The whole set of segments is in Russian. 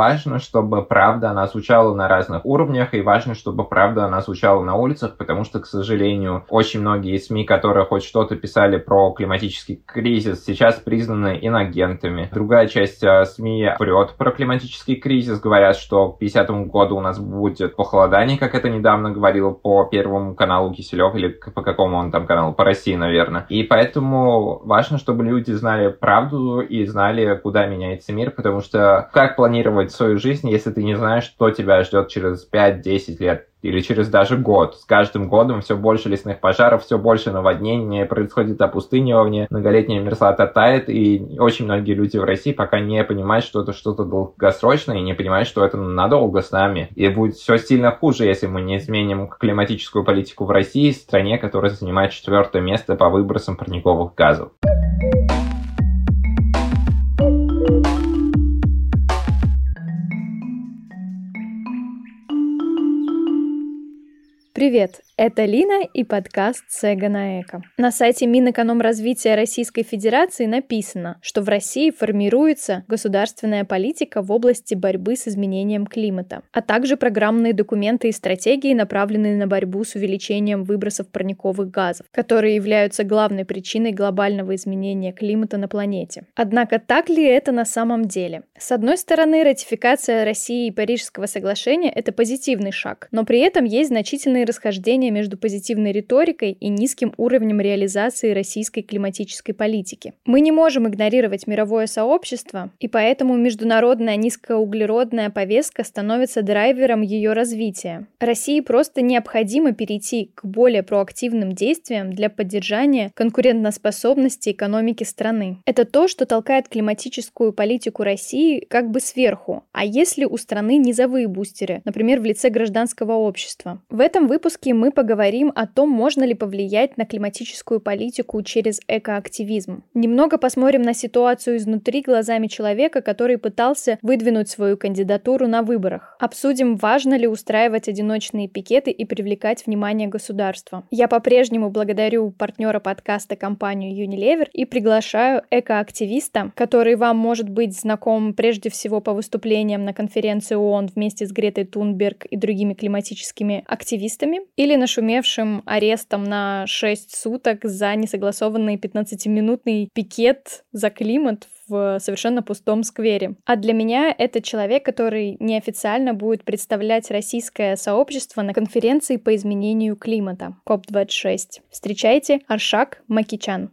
важно, чтобы правда, она звучала на разных уровнях, и важно, чтобы правда, она звучала на улицах, потому что, к сожалению, очень многие СМИ, которые хоть что-то писали про климатический кризис, сейчас признаны инагентами. Другая часть э, СМИ врет про климатический кризис, говорят, что к 50 году у нас будет похолодание, как это недавно говорил по Первому каналу Киселев, или по какому он там каналу, по России, наверное. И поэтому важно, чтобы люди знали правду и знали, куда меняется мир, потому что как планировать свою жизнь, если ты не знаешь, что тебя ждет через 5-10 лет? или через даже год. С каждым годом все больше лесных пожаров, все больше наводнений, происходит опустынивание, многолетняя мерзлота тает, и очень многие люди в России пока не понимают, что это что-то долгосрочное, и не понимают, что это надолго с нами. И будет все сильно хуже, если мы не изменим климатическую политику в России, стране, которая занимает четвертое место по выбросам парниковых газов. Привет! Это Лина и подкаст «Сега на эко». На сайте Минэкономразвития Российской Федерации написано, что в России формируется государственная политика в области борьбы с изменением климата, а также программные документы и стратегии, направленные на борьбу с увеличением выбросов парниковых газов, которые являются главной причиной глобального изменения климата на планете. Однако так ли это на самом деле? С одной стороны, ратификация России и Парижского соглашения – это позитивный шаг, но при этом есть значительные расхождения между позитивной риторикой и низким уровнем реализации российской климатической политики. Мы не можем игнорировать мировое сообщество, и поэтому международная низкоуглеродная повестка становится драйвером ее развития. России просто необходимо перейти к более проактивным действиям для поддержания конкурентоспособности экономики страны. Это то, что толкает климатическую политику России как бы сверху. А если у страны низовые бустеры, например, в лице гражданского общества? В этом выпуске мы поговорим о том, можно ли повлиять на климатическую политику через экоактивизм. Немного посмотрим на ситуацию изнутри глазами человека, который пытался выдвинуть свою кандидатуру на выборах. Обсудим, важно ли устраивать одиночные пикеты и привлекать внимание государства. Я по-прежнему благодарю партнера подкаста компанию Unilever и приглашаю экоактивиста, который вам может быть знаком прежде всего по выступлениям на конференции ООН вместе с Гретой Тунберг и другими климатическими активистами, или на нашумевшим арестом на 6 суток за несогласованный 15-минутный пикет за климат в совершенно пустом сквере. А для меня это человек, который неофициально будет представлять российское сообщество на конференции по изменению климата КОП-26. Встречайте Аршак Макичан.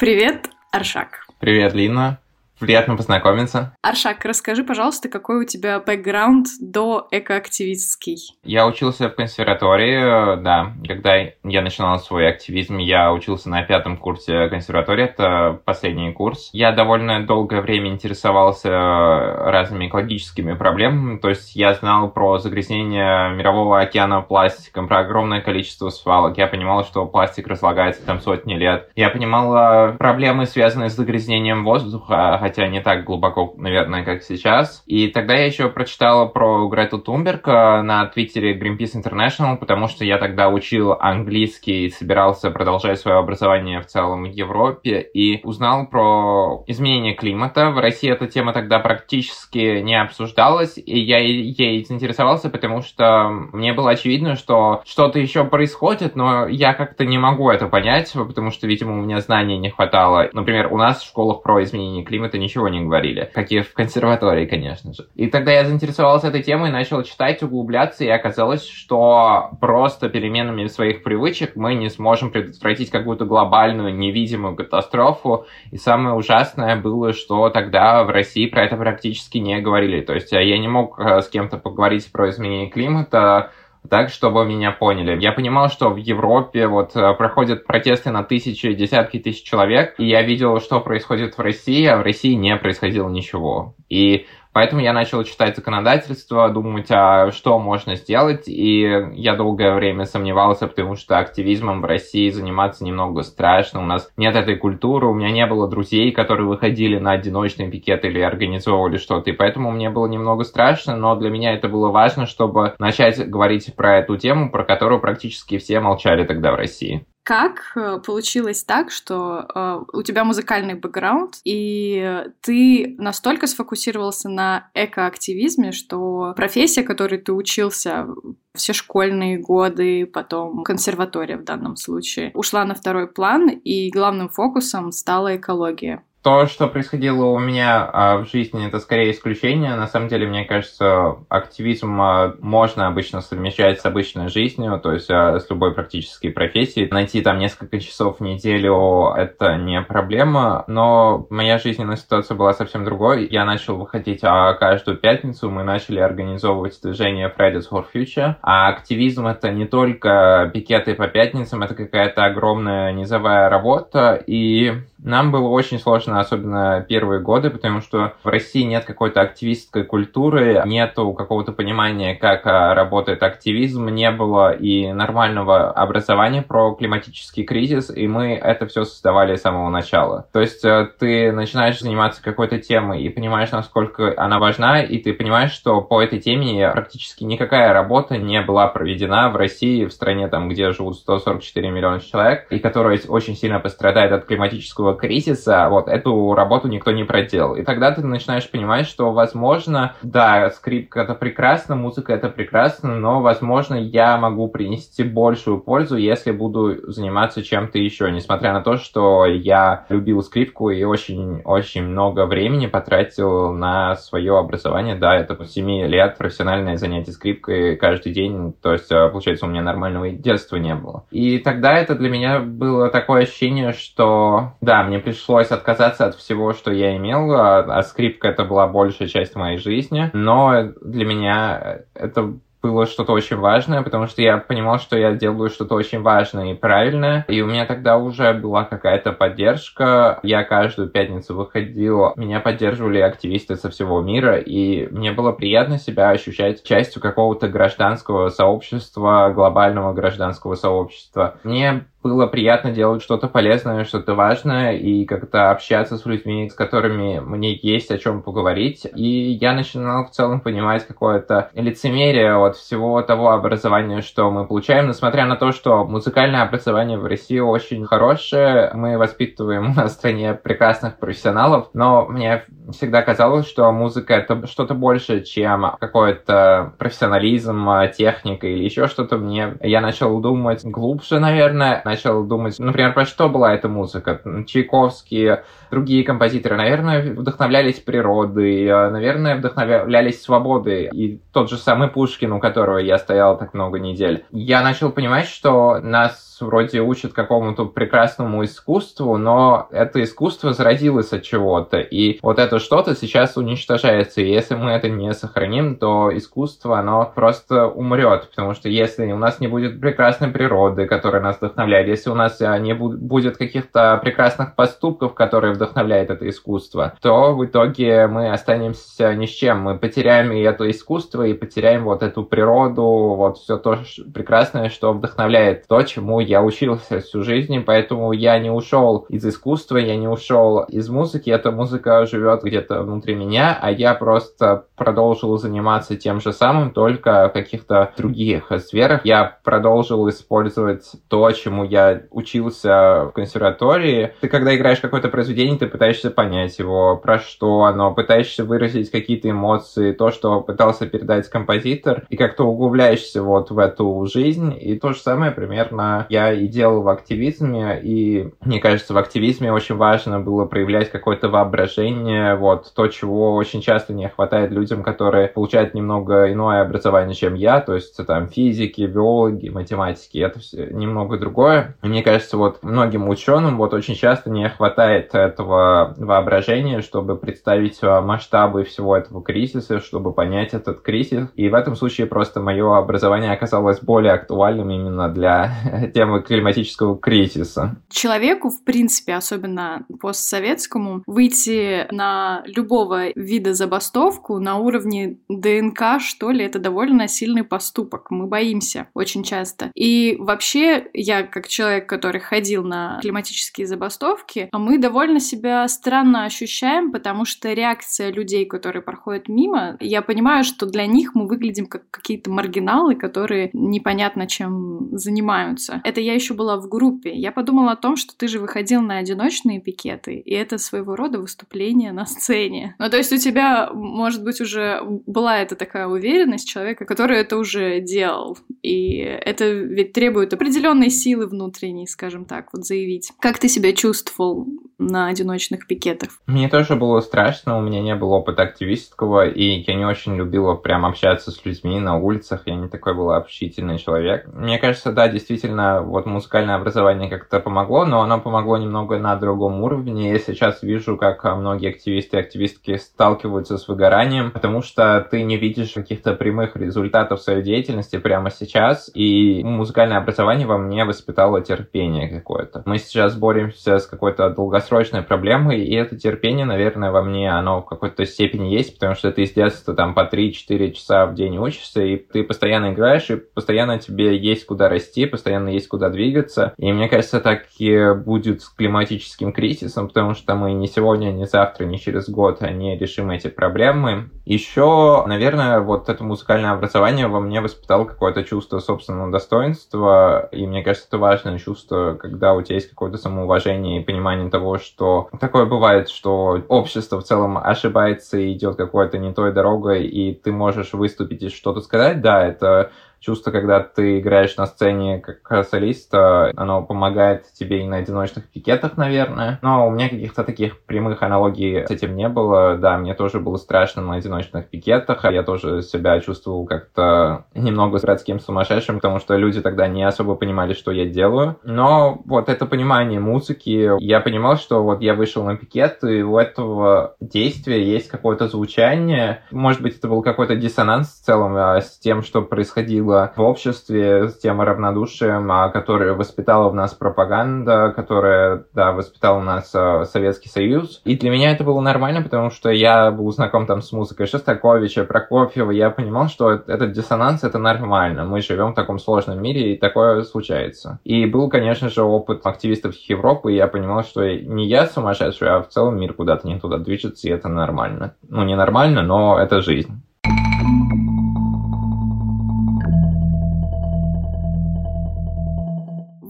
Привет, Аршак. Привет, Лина. Приятно познакомиться. Аршак, расскажи, пожалуйста, какой у тебя бэкграунд до экоактивистский? Я учился в консерватории, да. Когда я начинал свой активизм, я учился на пятом курсе консерватории, это последний курс. Я довольно долгое время интересовался разными экологическими проблемами, то есть я знал про загрязнение мирового океана пластиком, про огромное количество свалок. Я понимал, что пластик разлагается там сотни лет. Я понимал э, проблемы, связанные с загрязнением воздуха, хотя не так глубоко, наверное, как сейчас. И тогда я еще прочитала про Грету Тунберг э, на твиттере Greenpeace International, потому что я тогда учил английский и собирался продолжать свое образование в целом в Европе, и узнал про изменение климата. В России эта тема тогда практически не обсуждалась, и я ей заинтересовался, потому что мне было очевидно, что что-то еще происходит, но я как-то не могу это понять, потому что, видимо, у меня знаний не хватало. Например, у нас в школах про изменение климата ничего не говорили, как и в консерватории, конечно же. И тогда я заинтересовался этой темой, начал читать, углубляться, и оказалось, что просто переменами своих привычек мы не сможем предотвратить какую-то глобальную невидимую катастрофу. И самое ужасное было, что тогда в России про это практически не говорили. То есть я не мог э, с кем-то поговорить про изменение климата, так, чтобы меня поняли. Я понимал, что в Европе вот э, проходят протесты на тысячи, десятки тысяч человек, и я видел, что происходит в России, а в России не происходило ничего. И Поэтому я начал читать законодательство, думать, а что можно сделать, и я долгое время сомневался, потому что активизмом в России заниматься немного страшно, у нас нет этой культуры, у меня не было друзей, которые выходили на одиночный пикет или организовывали что-то, и поэтому мне было немного страшно, но для меня это было важно, чтобы начать говорить про эту тему, про которую практически все молчали тогда в России. Как э, получилось так, что э, у тебя музыкальный бэкграунд, и ты настолько сфокусировался на экоактивизме, что профессия, которой ты учился все школьные годы, потом консерватория в данном случае, ушла на второй план, и главным фокусом стала экология? То, что происходило у меня а, в жизни, это скорее исключение. На самом деле, мне кажется, активизм а, можно обычно совмещать с обычной жизнью, то есть а, с любой практической профессией. Найти там несколько часов в неделю — это не проблема, но моя жизненная ситуация была совсем другой. Я начал выходить а, каждую пятницу, мы начали организовывать движение Fridays for Future, а активизм — это не только пикеты по пятницам, это какая-то огромная низовая работа, и нам было очень сложно, особенно первые годы, потому что в России нет какой-то активистской культуры, нету какого-то понимания, как а, работает активизм, не было и нормального образования про климатический кризис, и мы это все создавали с самого начала. То есть э, ты начинаешь заниматься какой-то темой и понимаешь, насколько она важна, и ты понимаешь, что по этой теме практически никакая работа не была проведена в России, в стране, там, где живут 144 миллиона человек, и которая очень сильно пострадает от климатического кризиса вот эту работу никто не проделал. И тогда ты начинаешь понимать, что, возможно, да, скрипка это прекрасно, музыка это прекрасно, но, возможно, я могу принести большую пользу, если буду заниматься чем-то еще, несмотря на то, что я любил скрипку и очень-очень много времени потратил на свое образование. Да, это 7 лет профессиональное занятие скрипкой каждый день, то есть, э, получается, у меня нормального детства не было. И тогда это для меня было такое ощущение, что, да, мне пришлось отказаться от всего, что я имел, а, а скрипка это была большая часть моей жизни, но для меня это было что-то очень важное, потому что я понимал, что я делаю что-то очень важное и правильное, и у меня тогда уже была какая-то поддержка. Я каждую пятницу выходил, меня поддерживали активисты со всего мира, и мне было приятно себя ощущать частью какого-то гражданского сообщества, глобального гражданского сообщества. Мне было приятно делать что-то полезное, что-то важное и как-то общаться с людьми, с которыми мне есть о чем поговорить. И я начинал в целом понимать какое-то лицемерие от всего того образования, что мы получаем, несмотря на то, что музыкальное образование в России очень хорошее, мы воспитываем на стране прекрасных профессионалов, но мне всегда казалось, что музыка это что-то больше, чем какой-то профессионализм, техника или еще что-то. Мне я начал думать глубже, наверное, начал думать, например, про что была эта музыка. Чайковский, другие композиторы, наверное, вдохновлялись природой, наверное, вдохновлялись свободой. И тот же самый Пушкин, у которого я стоял так много недель. Я начал понимать, что нас вроде учат какому-то прекрасному искусству, но это искусство зародилось от чего-то, и вот это что-то сейчас уничтожается, и если мы это не сохраним, то искусство, оно просто умрет, потому что если у нас не будет прекрасной природы, которая нас вдохновляет, если у нас а, не будет каких-то прекрасных поступков, которые вдохновляют это искусство, то в итоге мы останемся ни с чем, мы потеряем и это искусство, и потеряем вот эту природу, вот все то прекрасное, что вдохновляет то, чему я учился всю жизнь, поэтому я не ушел из искусства, я не ушел из музыки, эта музыка живет где-то внутри меня, а я просто продолжил заниматься тем же самым, только в каких-то других сферах. Я продолжил использовать то, чему я учился в консерватории. Ты когда играешь какое-то произведение, ты пытаешься понять его, про что оно, пытаешься выразить какие-то эмоции, то, что пытался передать композитор, и как-то углубляешься вот в эту жизнь. И то же самое примерно я я и делал в активизме, и мне кажется, в активизме очень важно было проявлять какое-то воображение, вот, то, чего очень часто не хватает людям, которые получают немного иное образование, чем я, то есть там физики, биологи, математики, это все немного другое. И мне кажется, вот многим ученым вот очень часто не хватает этого воображения, чтобы представить масштабы всего этого кризиса, чтобы понять этот кризис. И в этом случае просто мое образование оказалось более актуальным именно для темы климатического кризиса. Человеку, в принципе, особенно постсоветскому, выйти на любого вида забастовку на уровне ДНК, что ли, это довольно сильный поступок. Мы боимся очень часто. И вообще, я как человек, который ходил на климатические забастовки, мы довольно себя странно ощущаем, потому что реакция людей, которые проходят мимо, я понимаю, что для них мы выглядим как какие-то маргиналы, которые непонятно чем занимаются это я еще была в группе. Я подумала о том, что ты же выходил на одиночные пикеты, и это своего рода выступление на сцене. Ну, то есть у тебя, может быть, уже была эта такая уверенность человека, который это уже делал. И это ведь требует определенной силы внутренней, скажем так, вот заявить. Как ты себя чувствовал на одиночных пикетах? Мне тоже было страшно, у меня не было опыта активистского, и я не очень любила прям общаться с людьми на улицах, я не такой был общительный человек. Мне кажется, да, действительно, вот музыкальное образование как-то помогло, но оно помогло немного на другом уровне. Я сейчас вижу, как многие активисты и активистки сталкиваются с выгоранием, потому что ты не видишь каких-то прямых результатов своей деятельности прямо сейчас, и музыкальное образование во мне воспитало терпение какое-то. Мы сейчас боремся с какой-то долгосрочной проблемой, и это терпение, наверное, во мне, оно в какой-то степени есть, потому что ты с детства там по 3-4 часа в день учишься, и ты постоянно играешь, и постоянно тебе есть куда расти, постоянно есть куда двигаться. И мне кажется, так и будет с климатическим кризисом, потому что мы не сегодня, не завтра, не через год не решим эти проблемы. Еще, наверное, вот это музыкальное образование во мне воспитало какое-то чувство собственного достоинства, и мне кажется, это важное чувство, когда у тебя есть какое-то самоуважение и понимание того, что такое бывает, что общество в целом ошибается и идет какой-то не той дорогой, и ты можешь выступить и что-то сказать, да, это чувство, когда ты играешь на сцене как солист, оно помогает тебе и на одиночных пикетах, наверное. Но у меня каких-то таких прямых аналогий с этим не было. Да, мне тоже было страшно на одиночных пикетах. Я тоже себя чувствовал как-то немного городским сумасшедшим, потому что люди тогда не особо понимали, что я делаю. Но вот это понимание музыки, я понимал, что вот я вышел на пикет, и у этого действия есть какое-то звучание. Может быть, это был какой-то диссонанс в целом а, с тем, что происходило происходило в обществе с тем равнодушием, а, которое воспитала в нас пропаганда, которая, да, воспитала в нас а, Советский Союз. И для меня это было нормально, потому что я был знаком там с музыкой Шостаковича, Прокофьева, я понимал, что этот диссонанс — это нормально. Мы живем в таком сложном мире, и такое случается. И был, конечно же, опыт активистов Европы, и я понимал, что не я сумасшедший, а в целом мир куда-то не туда движется, и это нормально. Ну, не нормально, но это жизнь.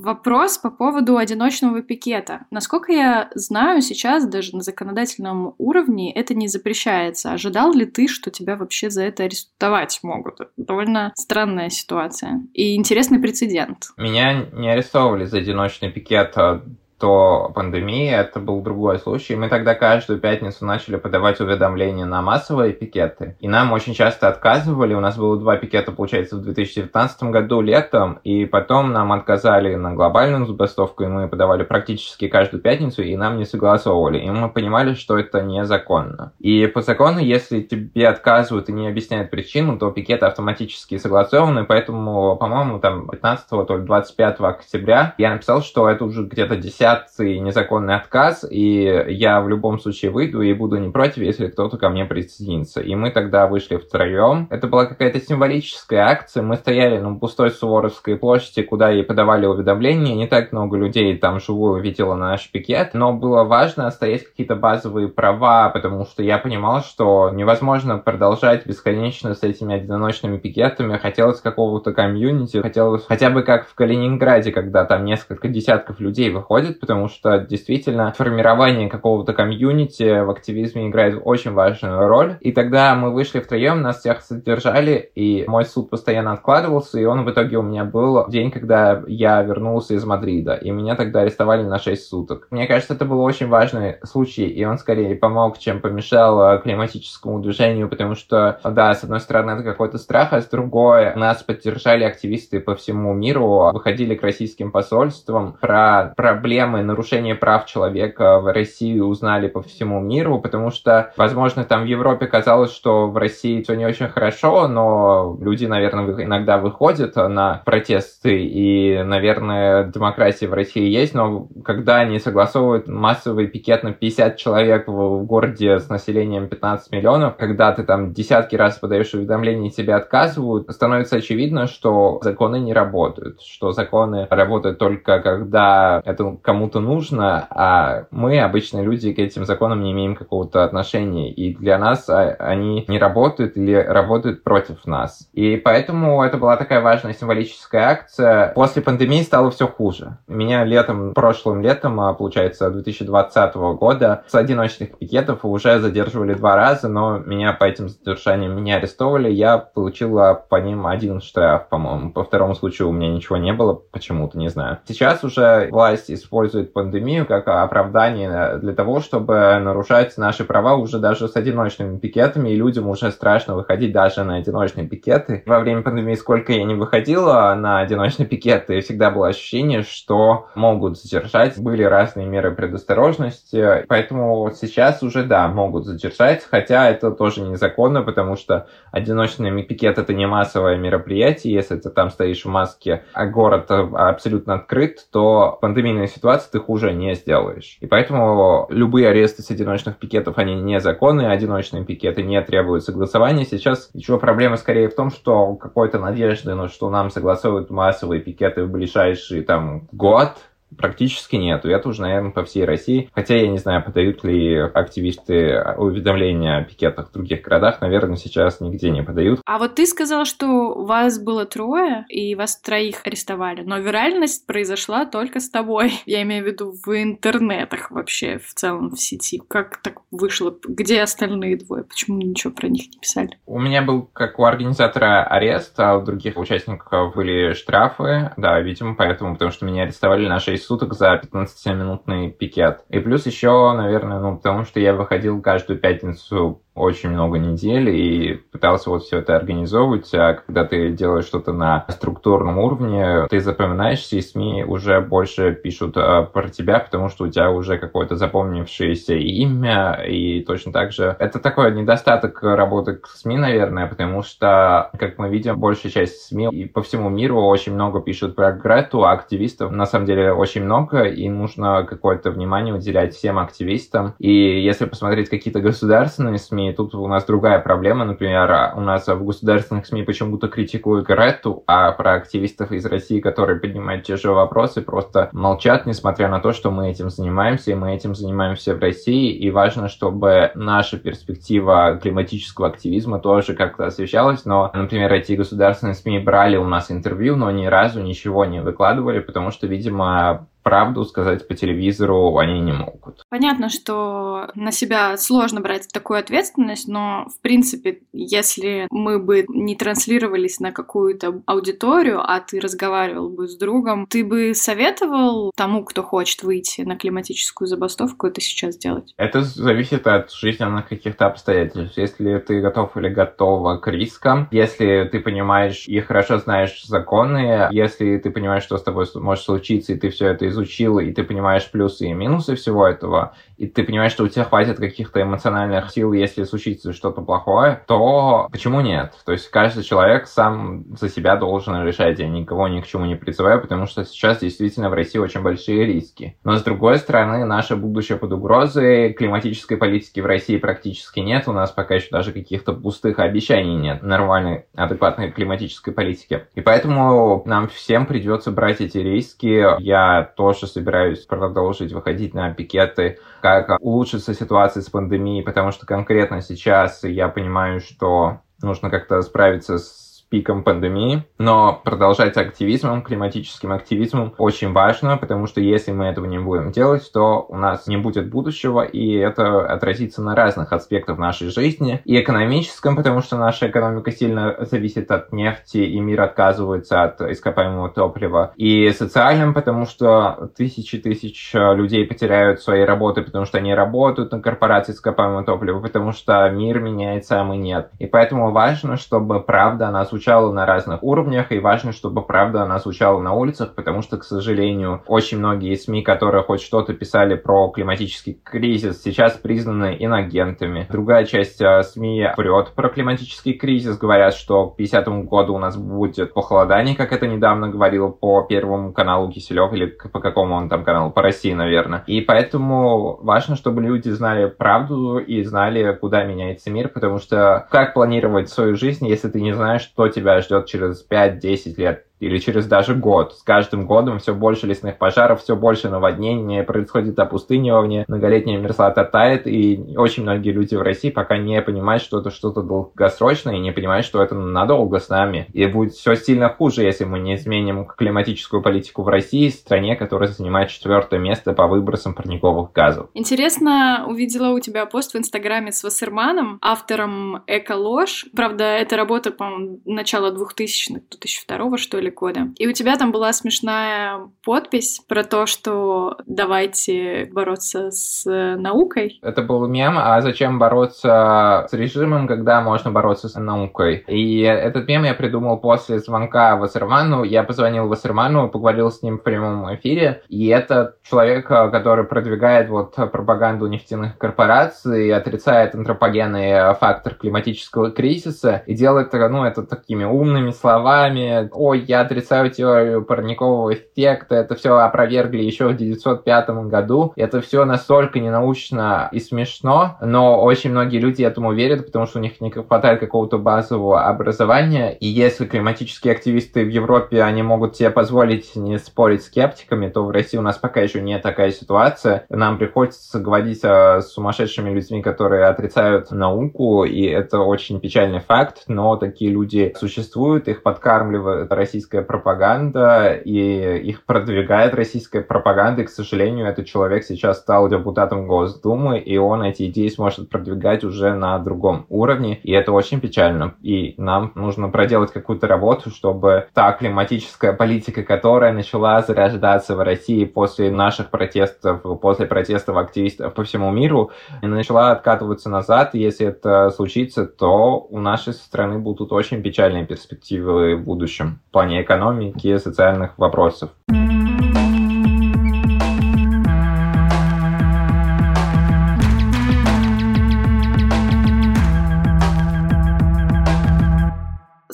Вопрос по поводу одиночного пикета. Насколько я знаю, сейчас даже на законодательном уровне это не запрещается. Ожидал ли ты, что тебя вообще за это арестовать могут? Это довольно странная ситуация и интересный прецедент. Меня не арестовывали за одиночный пикет а до пандемии это был другой случай. Мы тогда каждую пятницу начали подавать уведомления на массовые пикеты, и нам очень часто отказывали. У нас было два пикета, получается, в 2019 году летом, и потом нам отказали на глобальную забастовку, и мы подавали практически каждую пятницу, и нам не согласовывали. И мы понимали, что это незаконно. И по закону, если тебе отказывают и не объясняют причину, то пикеты автоматически согласованы, поэтому, по-моему, там 15 то ли 25 октября я написал, что это уже где-то 10 апелляции, незаконный отказ, и я в любом случае выйду и буду не против, если кто-то ко мне присоединится. И мы тогда вышли втроем. Это была какая-то символическая акция. Мы стояли на пустой Суворовской площади, куда и подавали уведомления. Не так много людей там живую видело наш пикет, но было важно отстоять какие-то базовые права, потому что я понимал, что невозможно продолжать бесконечно с этими одиночными пикетами. Хотелось какого-то комьюнити, хотелось хотя бы как в Калининграде, когда там несколько десятков людей выходит, потому что действительно формирование какого-то комьюнити в активизме играет очень важную роль. И тогда мы вышли втроем, нас всех содержали, и мой суд постоянно откладывался, и он в итоге у меня был день, когда я вернулся из Мадрида, и меня тогда арестовали на 6 суток. Мне кажется, это был очень важный случай, и он скорее помог, чем помешал климатическому движению, потому что, да, с одной стороны, это какой-то страх, а с другой нас поддержали активисты по всему миру, выходили к российским посольствам про проблемы проблемы нарушения прав человека в России узнали по всему миру, потому что, возможно, там в Европе казалось, что в России все не очень хорошо, но люди, наверное, иногда выходят на протесты, и, наверное, демократия в России есть, но когда они согласовывают массовый пикет на 50 человек в городе с населением 15 миллионов, когда ты там десятки раз подаешь уведомления и тебе отказывают, становится очевидно, что законы не работают, что законы работают только когда это кому-то нужно, а мы, обычные люди, к этим законам не имеем какого-то отношения. И для нас а, они не работают или работают против нас. И поэтому это была такая важная символическая акция. После пандемии стало все хуже. Меня летом, прошлым летом, а, получается, 2020 года с одиночных пикетов уже задерживали два раза, но меня по этим задержаниям не арестовывали. Я получила по ним один штраф, по-моему. По второму случаю у меня ничего не было, почему-то, не знаю. Сейчас уже власть использует пандемию как оправдание для того, чтобы нарушать наши права уже даже с одиночными пикетами, и людям уже страшно выходить даже на одиночные пикеты. Во время пандемии сколько я не выходила на одиночные пикеты, всегда было ощущение, что могут задержать. Были разные меры предосторожности, поэтому сейчас уже, да, могут задержать, хотя это тоже незаконно, потому что одиночный пикет это не массовое мероприятие, если ты там стоишь в маске, а город абсолютно открыт, то пандемийная ситуация ты хуже не сделаешь. И поэтому любые аресты с одиночных пикетов, они незаконные, одиночные пикеты не требуют согласования. Сейчас еще проблема скорее в том, что какой-то надежды, ну, что нам согласуют массовые пикеты в ближайший там год, практически нету. Это уже, наверное, по всей России. Хотя я не знаю, подают ли активисты уведомления о пикетах в других городах. Наверное, сейчас нигде не подают. А вот ты сказала, что вас было трое, и вас троих арестовали. Но виральность произошла только с тобой. Я имею в виду в интернетах вообще, в целом в сети. Как так вышло? Где остальные двое? Почему ничего про них не писали? У меня был, как у организатора, арест, а у других участников были штрафы. Да, видимо, поэтому, потому что меня арестовали на 6 суток за 15-минутный пикет. И плюс еще, наверное, ну, потому что я выходил каждую пятницу очень много недель и пытался вот все это организовывать, а когда ты делаешь что-то на структурном уровне, ты запоминаешься, и СМИ уже больше пишут э, про тебя, потому что у тебя уже какое-то запомнившееся имя, и точно так же это такой недостаток работы к СМИ, наверное, потому что, как мы видим, большая часть СМИ и по всему миру очень много пишут про Грету, а активистов на самом деле очень много, и нужно какое-то внимание уделять всем активистам. И если посмотреть какие-то государственные СМИ, СМИ. Тут у нас другая проблема. Например, у нас в государственных СМИ почему-то критикуют Гретту, а про активистов из России, которые поднимают те же вопросы, просто молчат, несмотря на то, что мы этим занимаемся, и мы этим занимаемся в России. И важно, чтобы наша перспектива климатического активизма тоже как-то освещалась. Но, например, эти государственные СМИ брали у нас интервью, но ни разу ничего не выкладывали, потому что, видимо, правду сказать по телевизору они не могут. Понятно, что на себя сложно брать такую ответственность, но, в принципе, если мы бы не транслировались на какую-то аудиторию, а ты разговаривал бы с другом, ты бы советовал тому, кто хочет выйти на климатическую забастовку, это сейчас делать? Это зависит от жизненных каких-то обстоятельств. Если ты готов или готова к рискам, если ты понимаешь и хорошо знаешь законы, если ты понимаешь, что с тобой может случиться, и ты все это изучил, и ты понимаешь плюсы и минусы всего этого, и ты понимаешь, что у тебя хватит каких-то эмоциональных сил, если случится что-то плохое, то почему нет? То есть каждый человек сам за себя должен решать, я никого ни к чему не призываю, потому что сейчас действительно в России очень большие риски. Но с другой стороны, наше будущее под угрозой, климатической политики в России практически нет, у нас пока еще даже каких-то пустых обещаний нет нормальной, адекватной климатической политики. И поэтому нам всем придется брать эти риски. Я тоже собираюсь продолжить выходить на пикеты, как улучшится ситуация с пандемией, потому что конкретно сейчас я понимаю, что нужно как-то справиться с пиком пандемии, но продолжать активизмом, климатическим активизмом очень важно, потому что если мы этого не будем делать, то у нас не будет будущего, и это отразится на разных аспектах нашей жизни. И экономическом, потому что наша экономика сильно зависит от нефти, и мир отказывается от ископаемого топлива. И социальным, потому что тысячи тысяч людей потеряют свои работы, потому что они работают на корпорации ископаемого топлива, потому что мир меняется, а мы нет. И поэтому важно, чтобы правда нас звучала на разных уровнях, и важно, чтобы правда она звучала на улицах, потому что, к сожалению, очень многие СМИ, которые хоть что-то писали про климатический кризис, сейчас признаны инагентами. Другая часть э, СМИ врет про климатический кризис, говорят, что к 50 году у нас будет похолодание, как это недавно говорил по Первому каналу Киселев, или по какому он там каналу, по России, наверное. И поэтому важно, чтобы люди знали правду и знали, куда меняется мир, потому что как планировать свою жизнь, если ты не знаешь, что тебя ждет через 5-10 лет или через даже год. С каждым годом все больше лесных пожаров, все больше наводнений, происходит опустынивание, многолетняя мерзлота тает, и очень многие люди в России пока не понимают, что это что-то долгосрочное, и не понимают, что это надолго с нами. И будет все сильно хуже, если мы не изменим климатическую политику в России, стране, которая занимает четвертое место по выбросам парниковых газов. Интересно, увидела у тебя пост в Инстаграме с Вассерманом, автором «Эколожь». Правда, это работа, по-моему, начала 2000-х, 2002 что ли, года. И у тебя там была смешная подпись про то, что давайте бороться с наукой. Это был мем, а зачем бороться с режимом, когда можно бороться с наукой? И этот мем я придумал после звонка Вассерману. Я позвонил Вассерману, поговорил с ним в прямом эфире, и это человек, который продвигает вот пропаганду нефтяных корпораций, отрицает антропогенный фактор климатического кризиса и делает ну, это такими умными словами. Ой, я отрицаю теорию парникового эффекта, это все опровергли еще в 1905 году. Это все настолько ненаучно и смешно, но очень многие люди этому верят, потому что у них не хватает какого-то базового образования. И если климатические активисты в Европе, они могут себе позволить не спорить с скептиками, то в России у нас пока еще не такая ситуация. Нам приходится говорить с сумасшедшими людьми, которые отрицают науку, и это очень печальный факт, но такие люди существуют, их подкармливает российская пропаганда, и их продвигает российская пропаганда, и, к сожалению, этот человек сейчас стал депутатом Госдумы, и он эти идеи сможет продвигать уже на другом уровне, и это очень печально. И нам нужно проделать какую-то работу, чтобы та климатическая политика, которая начала зарождаться в России после наших протестов, после протестов активистов по всему миру, начала откатываться назад. И если это случится, то у нашей страны будут очень печальные перспективы в будущем плане экономики и социальных вопросов.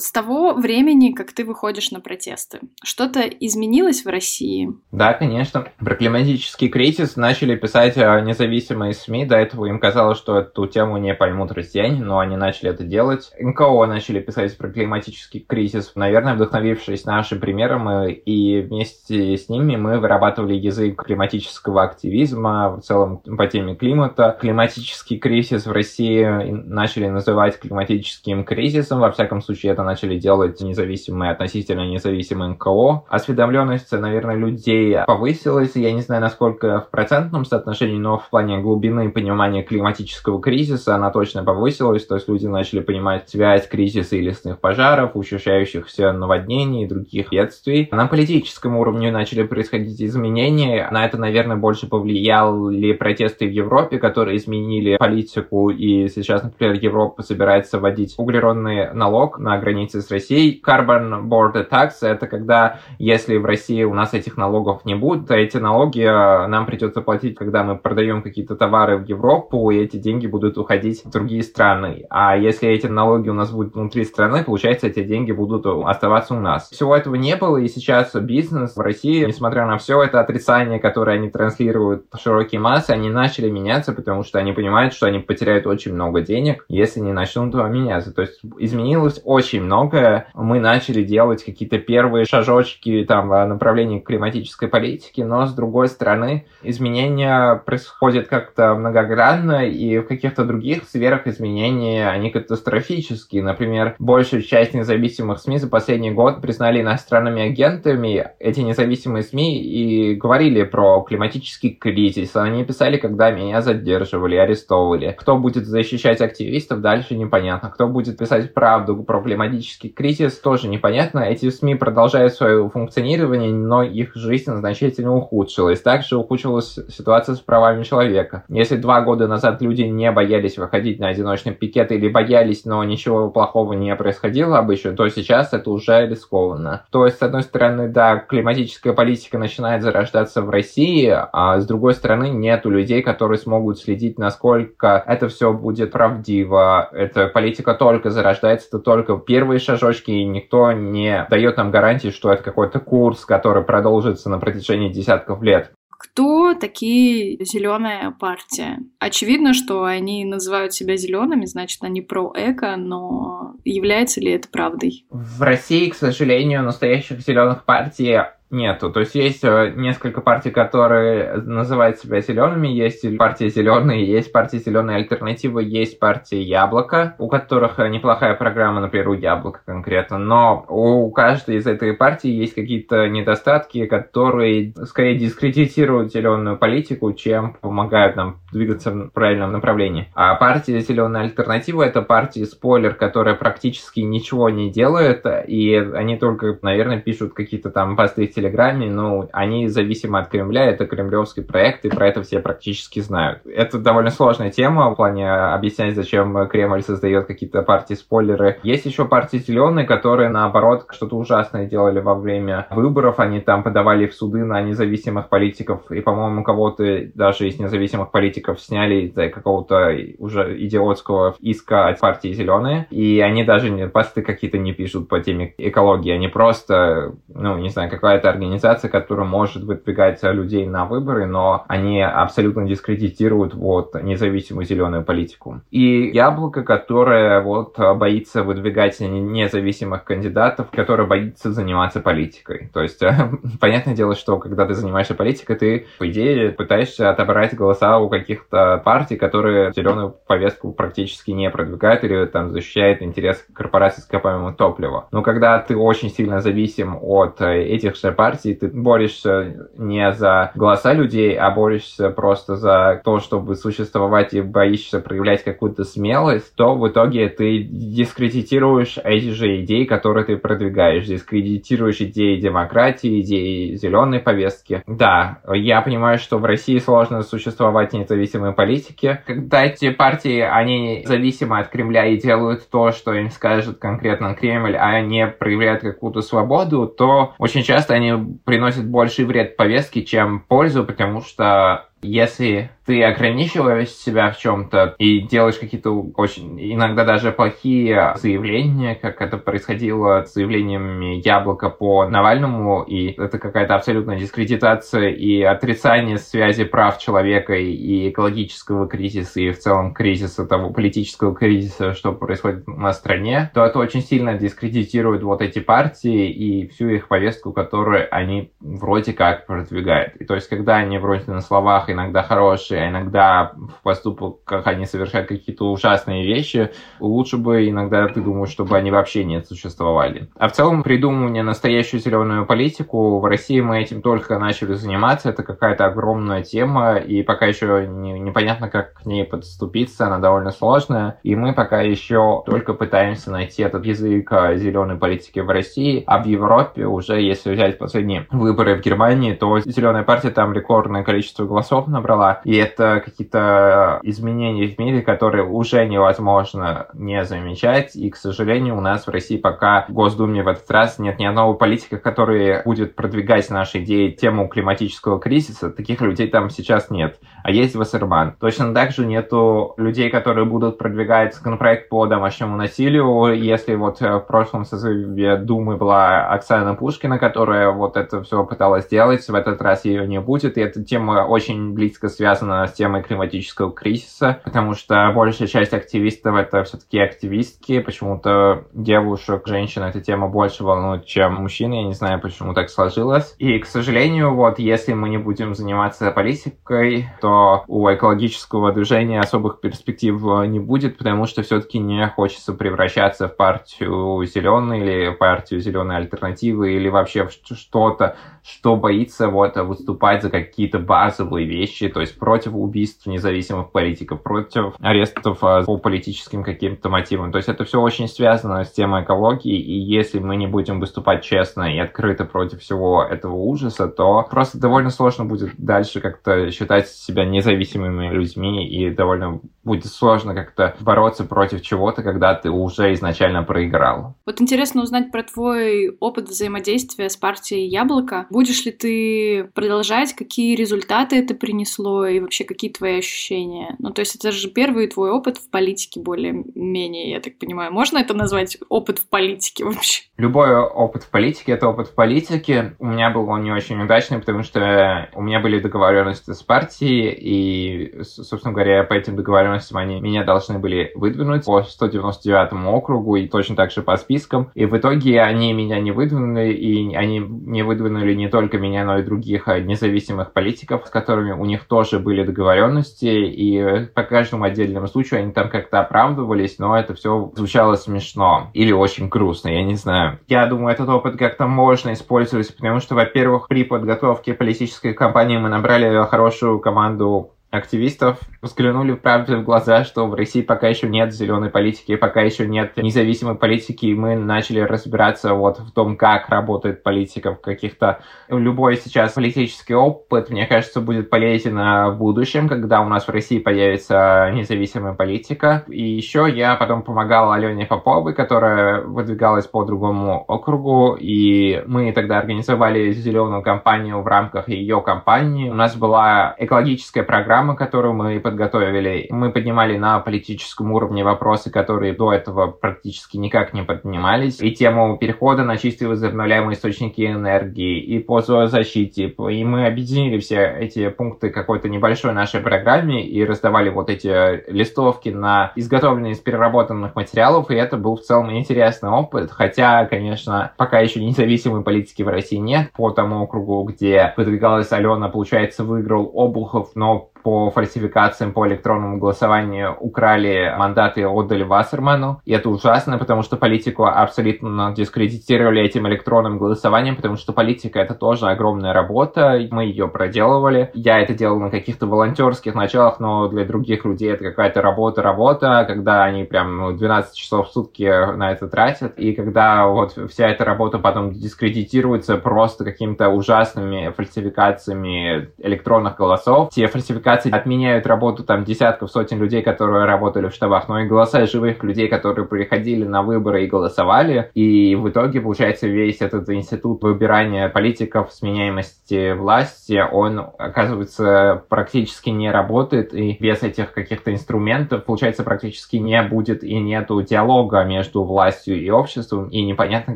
С того времени, как ты выходишь на протесты, что-то изменилось в России? Да, конечно. Про климатический кризис начали писать а, независимые СМИ. До этого им казалось, что эту тему не поймут россияне, но они начали это делать. НКО начали писать про климатический кризис, наверное, вдохновившись нашим примером, и вместе с ними мы вырабатывали язык климатического активизма в целом по теме климата. Климатический кризис в России начали называть климатическим кризисом, во всяком случае это начали начали делать независимые, относительно независимые НКО. Осведомленность, наверное, людей повысилась. Я не знаю, насколько в процентном соотношении, но в плане глубины понимания климатического кризиса она точно повысилась. То есть люди начали понимать связь кризиса и лесных пожаров, учащающихся наводнений и других бедствий. На политическом уровне начали происходить изменения. На это, наверное, больше повлияли протесты в Европе, которые изменили политику. И сейчас, например, Европа собирается вводить углеродный налог на границе границы с Россией. Carbon Border Tax — это когда, если в России у нас этих налогов не будет, то эти налоги э, нам придется платить, когда мы продаем какие-то товары в Европу, и эти деньги будут уходить в другие страны. А если эти налоги у нас будут внутри страны, получается, эти деньги будут оставаться у нас. Всего этого не было, и сейчас бизнес в России, несмотря на все это отрицание, которое они транслируют в широкие массы, они начали меняться, потому что они понимают, что они потеряют очень много денег, если не начнут меняться. То есть изменилось очень много многое. Мы начали делать какие-то первые шажочки там, в направлении климатической политики, но с другой стороны изменения происходят как-то многогранно, и в каких-то других сферах изменения они катастрофические. Например, большую часть независимых СМИ за последний год признали иностранными агентами. Эти независимые СМИ и говорили про климатический кризис. Они писали, когда меня задерживали, арестовывали. Кто будет защищать активистов, дальше непонятно. Кто будет писать правду про климатический климатический кризис, тоже непонятно. Эти СМИ продолжают свое функционирование, но их жизнь значительно ухудшилась. Также ухудшилась ситуация с правами человека. Если два года назад люди не боялись выходить на одиночный пикет или боялись, но ничего плохого не происходило обычно, то сейчас это уже рискованно. То есть, с одной стороны, да, климатическая политика начинает зарождаться в России, а с другой стороны, нету людей, которые смогут следить, насколько это все будет правдиво. Эта политика только зарождается, это только первый первые шажочки, и никто не дает нам гарантии, что это какой-то курс, который продолжится на протяжении десятков лет. Кто такие зеленая партия? Очевидно, что они называют себя зелеными, значит, они про эко, но является ли это правдой? В России, к сожалению, настоящих зеленых партий нету. То есть есть э, несколько партий, которые называют себя зелеными. Есть партия зеленые, есть партия зеленые альтернативы, есть партия яблоко, у которых неплохая программа, например, у яблока конкретно. Но у каждой из этой партии есть какие-то недостатки, которые скорее дискредитируют зеленую политику, чем помогают нам двигаться в правильном направлении. А партия зеленая альтернатива это партия спойлер, которая практически ничего не делает, и они только, наверное, пишут какие-то там посты Телеграме, ну, они зависимы от Кремля, это кремлевский проект, и про это все практически знают. Это довольно сложная тема в плане объяснять, зачем Кремль создает какие-то партии-спойлеры. Есть еще партии зеленые, которые, наоборот, что-то ужасное делали во время выборов, они там подавали в суды на независимых политиков, и, по-моему, кого-то даже из независимых политиков сняли из-за какого-то уже идиотского иска от партии зеленые, и они даже посты какие-то не пишут по теме экологии, они просто, ну, не знаю, какая-то организация, которая может выдвигать людей на выборы, но они абсолютно дискредитируют вот независимую зеленую политику. И Яблоко, которое вот боится выдвигать независимых кандидатов, которое боится заниматься политикой. То есть, понятное дело, что когда ты занимаешься политикой, ты, по идее, пытаешься отобрать голоса у каких-то партий, которые зеленую повестку практически не продвигают или там защищают интерес корпорации с ископаемого топлива. Но когда ты очень сильно зависим от этих же партии, ты борешься не за голоса людей, а борешься просто за то, чтобы существовать и боишься проявлять какую-то смелость, то в итоге ты дискредитируешь эти же идеи, которые ты продвигаешь, дискредитируешь идеи демократии, идеи зеленой повестки. Да, я понимаю, что в России сложно существовать независимой политике. Когда эти партии, они зависимы от Кремля и делают то, что им скажет конкретно Кремль, а не проявляют какую-то свободу, то очень часто они приносят больший вред повестке, чем пользу, потому что если ты ограничиваешь себя в чем-то и делаешь какие-то очень иногда даже плохие заявления, как это происходило с заявлениями Яблока по Навальному, и это какая-то абсолютная дискредитация и отрицание связи прав человека и экологического кризиса, и в целом кризиса того политического кризиса, что происходит на стране, то это очень сильно дискредитирует вот эти партии и всю их повестку, которую они вроде как продвигают. И то есть, когда они вроде на словах иногда хорошие, а иногда в поступках они совершают какие-то ужасные вещи, лучше бы иногда ты думаешь, чтобы они вообще не существовали. А в целом придумывание настоящую зеленую политику в России мы этим только начали заниматься, это какая-то огромная тема, и пока еще не, непонятно, как к ней подступиться, она довольно сложная, и мы пока еще только пытаемся найти этот язык зеленой политики в России, а в Европе уже, если взять последние выборы в Германии, то зеленая партия там рекордное количество голосов голосов набрала, и это какие-то изменения в мире, которые уже невозможно не замечать, и, к сожалению, у нас в России пока в Госдуме в этот раз нет ни одного политика, который будет продвигать наши идеи тему климатического кризиса, таких людей там сейчас нет, а есть Вассерман. Точно так же нету людей, которые будут продвигать законопроект по домашнему насилию, если вот в прошлом созыве Думы была Оксана Пушкина, которая вот это все пыталась сделать, в этот раз ее не будет, и эта тема очень близко связана с темой климатического кризиса, потому что большая часть активистов это все-таки активистки. Почему-то девушек, женщин эта тема больше волнует, чем мужчин. Я не знаю, почему так сложилось. И, к сожалению, вот если мы не будем заниматься политикой, то у экологического движения особых перспектив не будет, потому что все-таки не хочется превращаться в партию зеленой или партию зеленой альтернативы или вообще что-то, что боится вот выступать за какие-то базовые вещи, то есть против убийств независимых политиков, против арестов а, по политическим каким-то мотивам. То есть это все очень связано с темой экологии, и если мы не будем выступать честно и открыто против всего этого ужаса, то просто довольно сложно будет дальше как-то считать себя независимыми людьми, и довольно будет сложно как-то бороться против чего-то, когда ты уже изначально проиграл. Вот интересно узнать про твой опыт взаимодействия с партией «Яблоко». Будешь ли ты продолжать? Какие результаты это принесло? И вообще, какие твои ощущения? Ну, то есть это же первый твой опыт в политике более-менее, я так понимаю. Можно это назвать опыт в политике вообще? Любой опыт в политике — это опыт в политике. У меня был он не очень удачный, потому что у меня были договоренности с партией, и, собственно говоря, по этим договоренностям они меня должны были выдвинуть по 199 округу и точно так же по спискам. И в итоге они меня не выдвинули, и они не выдвинули не только меня, но и других независимых политиков, с которыми у них тоже были договоренности, и по каждому отдельному случаю они там как-то оправдывались, но это все звучало смешно или очень грустно, я не знаю. Я думаю, этот опыт как-то можно использовать, потому что, во-первых, при подготовке политической кампании мы набрали хорошую команду активистов взглянули правде в глаза, что в России пока еще нет зеленой политики, пока еще нет независимой политики, и мы начали разбираться вот в том, как работает политика в каких-то... Любой сейчас политический опыт, мне кажется, будет полезен в будущем, когда у нас в России появится независимая политика. И еще я потом помогал Алене Поповой, которая выдвигалась по другому округу, и мы тогда организовали зеленую кампанию в рамках ее кампании. У нас была экологическая программа, программы, которую мы подготовили. Мы поднимали на политическом уровне вопросы, которые до этого практически никак не поднимались. И тему перехода на чистые возобновляемые источники энергии, и по зоозащите. И мы объединили все эти пункты какой-то небольшой нашей программе и раздавали вот эти листовки на изготовленные из переработанных материалов. И это был в целом интересный опыт. Хотя, конечно, пока еще независимой политики в России нет. По тому округу, где выдвигалась Алена, получается, выиграл Обухов, но по фальсификациям по электронному голосованию украли мандаты и отдали Вассерману. И это ужасно, потому что политику абсолютно дискредитировали этим электронным голосованием, потому что политика — это тоже огромная работа. Мы ее проделывали. Я это делал на каких-то волонтерских началах, но для других людей это какая-то работа-работа, когда они прям 12 часов в сутки на это тратят. И когда вот вся эта работа потом дискредитируется просто какими-то ужасными фальсификациями электронных голосов, те фальсификации фальсификации отменяют работу там десятков, сотен людей, которые работали в штабах, но и голоса живых людей, которые приходили на выборы и голосовали. И в итоге, получается, весь этот институт выбирания политиков, сменяемости власти, он, оказывается, практически не работает, и без этих каких-то инструментов, получается, практически не будет и нету диалога между властью и обществом, и непонятно,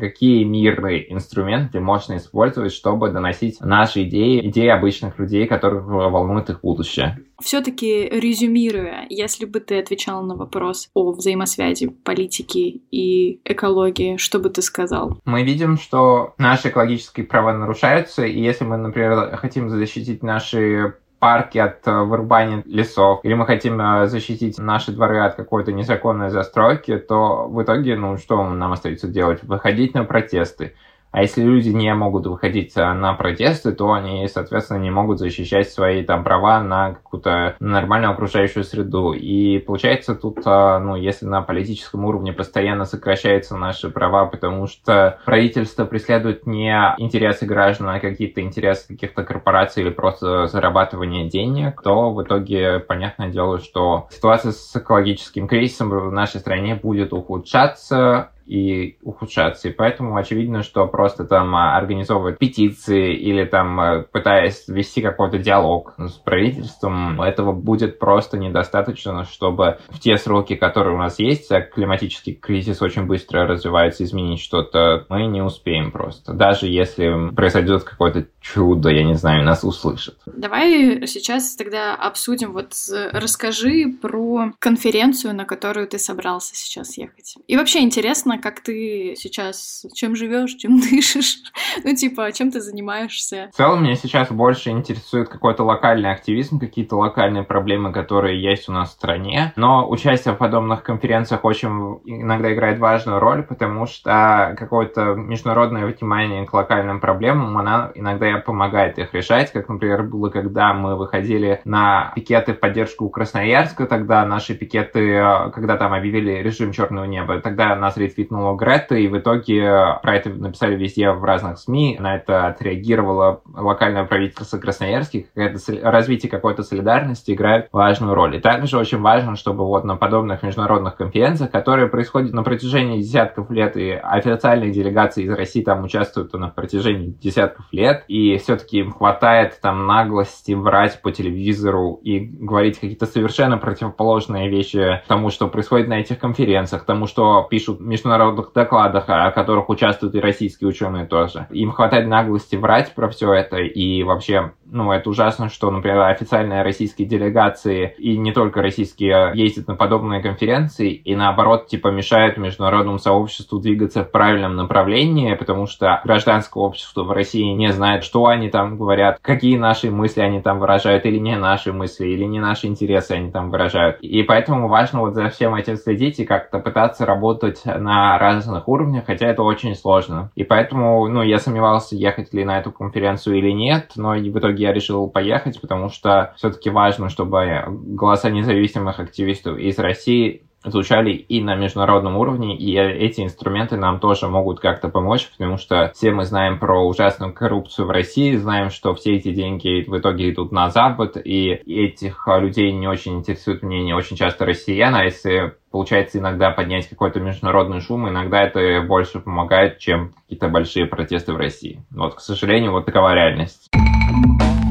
какие мирные инструменты можно использовать, чтобы доносить наши идеи, идеи обычных людей, которых волнует их будущее дальше. Все-таки резюмируя, если бы ты отвечал на вопрос о взаимосвязи политики и экологии, что бы ты сказал? Мы видим, что наши экологические права нарушаются, и если мы, например, хотим защитить наши парки от э, вырубания лесов, или мы хотим э, защитить наши дворы от какой-то незаконной застройки, то в итоге, ну, что нам остается делать? Выходить на протесты. А если люди не могут выходить э, на протесты, то они, соответственно, не могут защищать свои там права на какую-то нормальную окружающую среду. И получается тут, э, ну, если на политическом уровне постоянно сокращаются наши права, потому что правительство преследует не интересы граждан, а какие-то интересы каких-то корпораций или просто зарабатывание денег, то в итоге понятное дело, что ситуация с экологическим кризисом в нашей стране будет ухудшаться, и ухудшаться. И поэтому очевидно, что просто там а, организовывать петиции или там а, пытаясь вести какой-то диалог с правительством, этого будет просто недостаточно, чтобы в те сроки, которые у нас есть, а климатический кризис очень быстро развивается, изменить что-то, мы не успеем просто. Даже если произойдет какое-то чудо, я не знаю, нас услышат. Давай сейчас тогда обсудим, вот расскажи про конференцию, на которую ты собрался сейчас ехать. И вообще интересно, интересно, как ты сейчас, чем живешь, чем дышишь, ну, типа, чем ты занимаешься. В целом, меня сейчас больше интересует какой-то локальный активизм, какие-то локальные проблемы, которые есть у нас в стране. Но участие в подобных конференциях очень иногда играет важную роль, потому что какое-то международное внимание к локальным проблемам, она иногда помогает их решать, как, например, было, когда мы выходили на пикеты в поддержку Красноярска, тогда наши пикеты, когда там объявили режим черного неба, тогда нас ретвитировали воскликнула Грета, и в итоге про это написали везде в разных СМИ. На это отреагировало локальное правительство Красноярский. Это развитие какой-то солидарности играет важную роль. И также очень важно, чтобы вот на подобных международных конференциях, которые происходят на протяжении десятков лет, и официальные делегации из России там участвуют на протяжении десятков лет, и все-таки им хватает там наглости врать по телевизору и говорить какие-то совершенно противоположные вещи тому, что происходит на этих конференциях, тому, что пишут в международных докладах, о которых участвуют и российские ученые тоже. Им хватает наглости врать про все это, и вообще, ну, это ужасно, что, например, официальные российские делегации, и не только российские, ездят на подобные конференции, и наоборот, типа, мешают международному сообществу двигаться в правильном направлении, потому что гражданское общество в России не знает, что они там говорят, какие наши мысли они там выражают, или не наши мысли, или не наши интересы они там выражают. И поэтому важно вот за всем этим следить и как-то пытаться работать на разных уровнях, хотя это очень сложно. И поэтому, ну, я сомневался, ехать ли на эту конференцию или нет, но в итоге я решил поехать, потому что все-таки важно, чтобы голоса независимых активистов из России звучали и на международном уровне, и эти инструменты нам тоже могут как-то помочь, потому что все мы знаем про ужасную коррупцию в России, знаем, что все эти деньги в итоге идут на Запад, и этих людей не очень интересует мнение очень часто россиян, а если получается иногда поднять какой-то международный шум, иногда это больше помогает, чем какие-то большие протесты в России. Вот, к сожалению, вот такова реальность. Bye.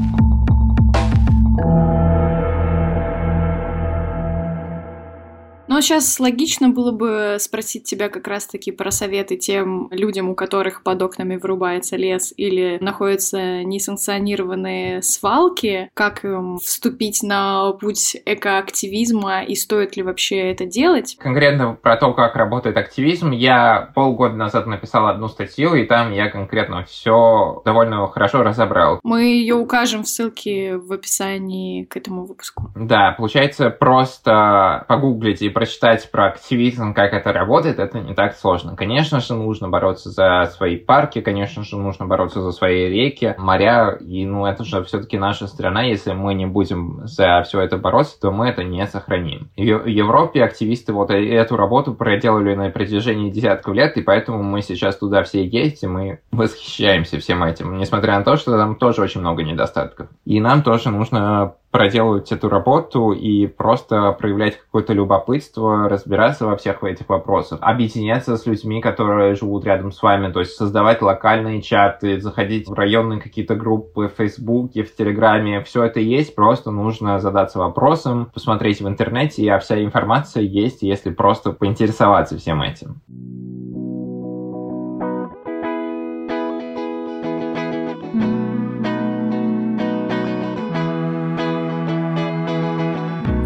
Но сейчас логично было бы спросить тебя как раз-таки про советы тем людям, у которых под окнами вырубается лес или находятся несанкционированные свалки, как им вступить на путь экоактивизма и стоит ли вообще это делать? Конкретно про то, как работает активизм, я полгода назад написал одну статью, и там я конкретно все довольно хорошо разобрал. Мы ее укажем в ссылке в описании к этому выпуску. Да, получается просто погуглить и прочитать про активизм, как это работает, это не так сложно. Конечно же, нужно бороться за свои парки, конечно же, нужно бороться за свои реки, моря, и, ну, это же все-таки наша страна, если мы не будем за все это бороться, то мы это не сохраним. В Европе активисты вот э, эту работу проделали на протяжении десятков лет, и поэтому мы сейчас туда все ездим и восхищаемся всем этим, несмотря на то, что там тоже очень много недостатков. И нам тоже нужно проделывать эту работу и просто проявлять какое-то любопытство, разбираться во всех этих вопросах, объединяться с людьми, которые живут рядом с вами, то есть создавать локальные чаты, заходить в районные какие-то группы в Фейсбуке, в Телеграме, все это есть, просто нужно задаться вопросом, посмотреть в интернете, а вся информация есть, если просто поинтересоваться всем этим.